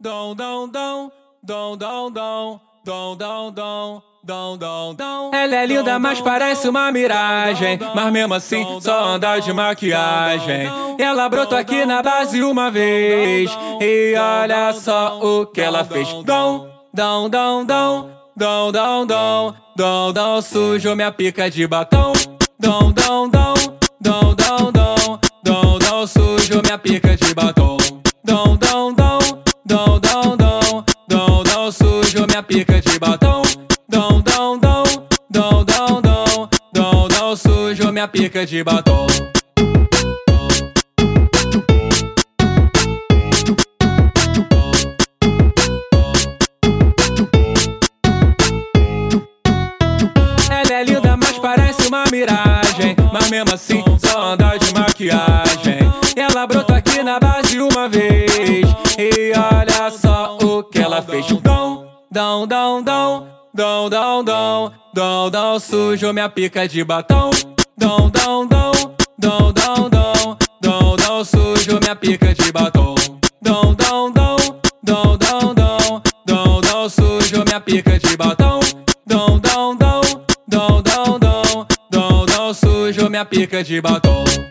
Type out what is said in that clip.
dom, dom, dom, dom, dom, dom, dom, dom, dom. Dom, dom, dom, Ela é linda, mas parece uma miragem. Mas mesmo assim, só anda de maquiagem. Ela brotou aqui na base uma vez. E olha só o que ela fez. Dom, dom, dom, dom, dom, dom, dom, dom, dom, sujo minha pica de batom. Dom, dom, dom, dom, dom, dom, dom, dom, sujo minha pica de batom. Batom. Dom, dom, dom, dom, dom, dom, dom, dom, sujo minha pica de batom. Ela é linda, mas parece uma miragem. Mas mesmo assim, só anda de maquiagem. Ela brotou aqui na base uma vez. E olha só o que ela fez. Dom, dom, dom, dom, dom, dom, dom, dom, sujo minha pica de batom. Dom, dom, dom, dom, dom, dom, dom, dom, sujo minha pica de batom. Dom, dom, dom, dom, dom, dom, dom, dom, sujo minha pica de batom. Dom, dom, dom, dom, dom, dom, dom, dom, sujo minha pica de batom.